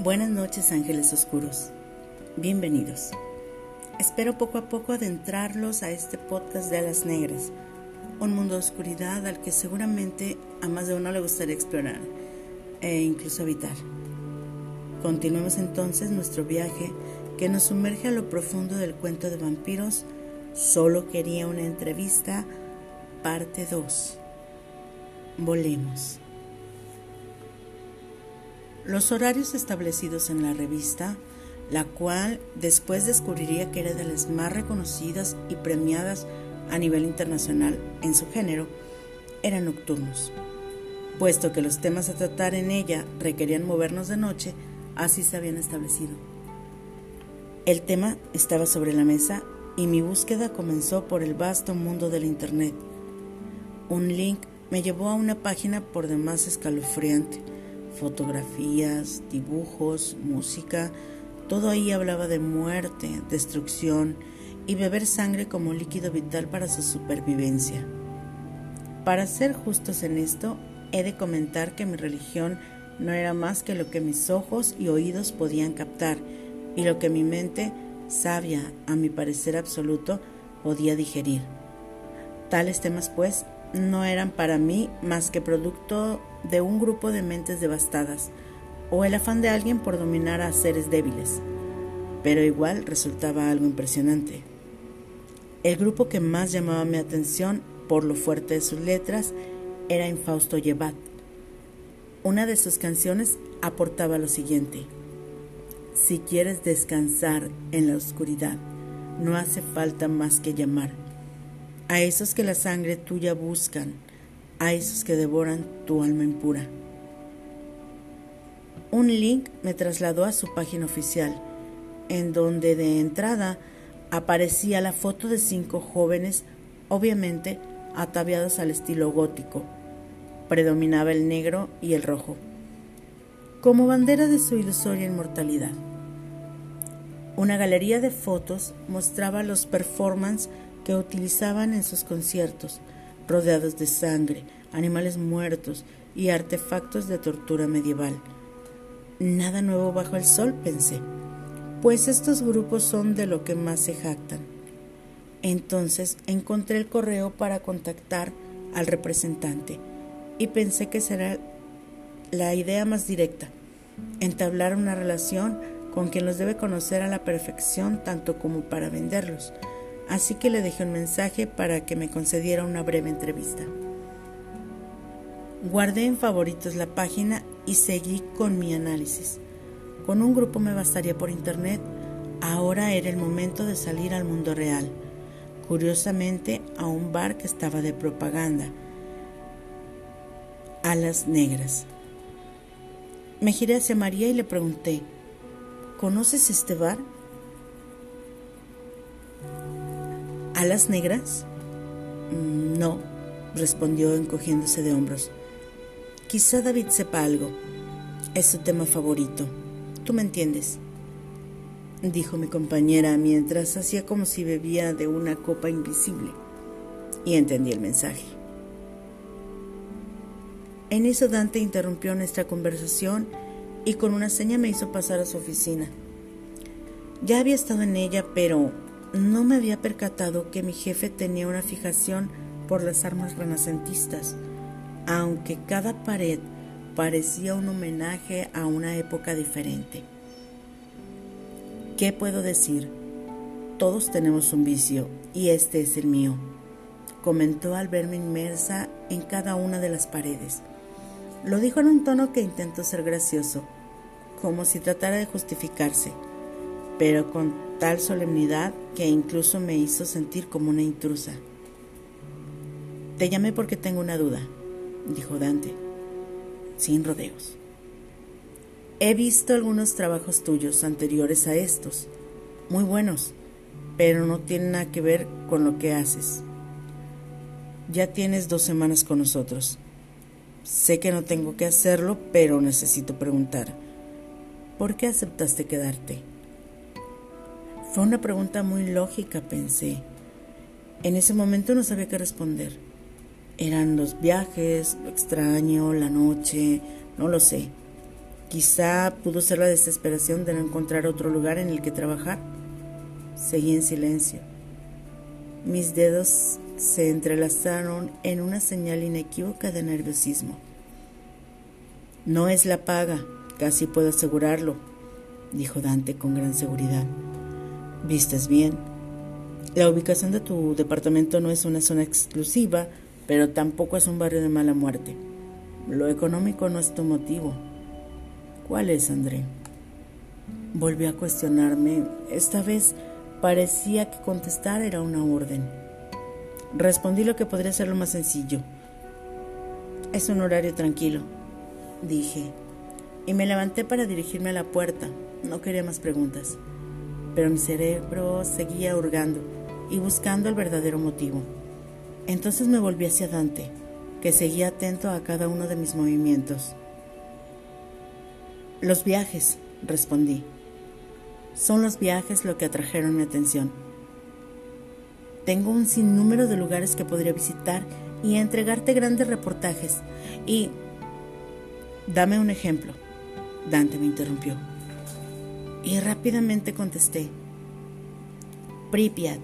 Buenas noches ángeles oscuros, bienvenidos. Espero poco a poco adentrarlos a este podcast de Alas Negras, un mundo de oscuridad al que seguramente a más de uno le gustaría explorar e incluso habitar. Continuemos entonces nuestro viaje que nos sumerge a lo profundo del cuento de vampiros. Solo quería una entrevista, parte 2. Volemos. Los horarios establecidos en la revista, la cual después descubriría que era de las más reconocidas y premiadas a nivel internacional en su género, eran nocturnos. Puesto que los temas a tratar en ella requerían movernos de noche, así se habían establecido. El tema estaba sobre la mesa y mi búsqueda comenzó por el vasto mundo del Internet. Un link me llevó a una página por demás escalofriante fotografías, dibujos, música, todo ahí hablaba de muerte, destrucción y beber sangre como líquido vital para su supervivencia. Para ser justos en esto, he de comentar que mi religión no era más que lo que mis ojos y oídos podían captar y lo que mi mente, sabia a mi parecer absoluto, podía digerir. Tales temas, pues, no eran para mí más que producto de un grupo de mentes devastadas o el afán de alguien por dominar a seres débiles, pero igual resultaba algo impresionante. El grupo que más llamaba mi atención por lo fuerte de sus letras era Infausto Yebat. Una de sus canciones aportaba lo siguiente: Si quieres descansar en la oscuridad, no hace falta más que llamar a esos que la sangre tuya buscan, a esos que devoran tu alma impura. Un link me trasladó a su página oficial, en donde de entrada aparecía la foto de cinco jóvenes, obviamente ataviados al estilo gótico. Predominaba el negro y el rojo, como bandera de su ilusoria inmortalidad. Una galería de fotos mostraba los performances que utilizaban en sus conciertos, rodeados de sangre, animales muertos y artefactos de tortura medieval. Nada nuevo bajo el sol, pensé, pues estos grupos son de lo que más se jactan. Entonces encontré el correo para contactar al representante y pensé que será la idea más directa, entablar una relación con quien los debe conocer a la perfección tanto como para venderlos así que le dejé un mensaje para que me concediera una breve entrevista. Guardé en favoritos la página y seguí con mi análisis. Con un grupo me bastaría por internet, ahora era el momento de salir al mundo real, curiosamente a un bar que estaba de propaganda, Alas Negras. Me giré hacia María y le pregunté, ¿conoces este bar? ¿Alas negras? Mm, no, respondió encogiéndose de hombros. Quizá David sepa algo. Es su tema favorito. Tú me entiendes. Dijo mi compañera mientras hacía como si bebía de una copa invisible. Y entendí el mensaje. En eso Dante interrumpió nuestra conversación y con una seña me hizo pasar a su oficina. Ya había estado en ella, pero no me había percatado que mi jefe tenía una fijación por las armas renacentistas, aunque cada pared parecía un homenaje a una época diferente. ¿Qué puedo decir? Todos tenemos un vicio y este es el mío, comentó al verme inmersa en cada una de las paredes. Lo dijo en un tono que intentó ser gracioso, como si tratara de justificarse, pero con tal solemnidad que incluso me hizo sentir como una intrusa. Te llamé porque tengo una duda, dijo Dante, sin rodeos. He visto algunos trabajos tuyos anteriores a estos, muy buenos, pero no tienen nada que ver con lo que haces. Ya tienes dos semanas con nosotros. Sé que no tengo que hacerlo, pero necesito preguntar. ¿Por qué aceptaste quedarte? Fue una pregunta muy lógica, pensé. En ese momento no sabía qué responder. Eran los viajes, lo extraño, la noche, no lo sé. Quizá pudo ser la desesperación de no encontrar otro lugar en el que trabajar. Seguí en silencio. Mis dedos se entrelazaron en una señal inequívoca de nerviosismo. No es la paga, casi puedo asegurarlo, dijo Dante con gran seguridad. Vistes bien. La ubicación de tu departamento no es una zona exclusiva, pero tampoco es un barrio de mala muerte. Lo económico no es tu motivo. ¿Cuál es, André? Volvió a cuestionarme. Esta vez parecía que contestar era una orden. Respondí lo que podría ser lo más sencillo. Es un horario tranquilo, dije, y me levanté para dirigirme a la puerta. No quería más preguntas, pero mi cerebro seguía hurgando y buscando el verdadero motivo. Entonces me volví hacia Dante, que seguía atento a cada uno de mis movimientos. Los viajes, respondí. Son los viajes lo que atrajeron mi atención. Tengo un sinnúmero de lugares que podría visitar y entregarte grandes reportajes. Y... Dame un ejemplo. Dante me interrumpió. Y rápidamente contesté. Pripyat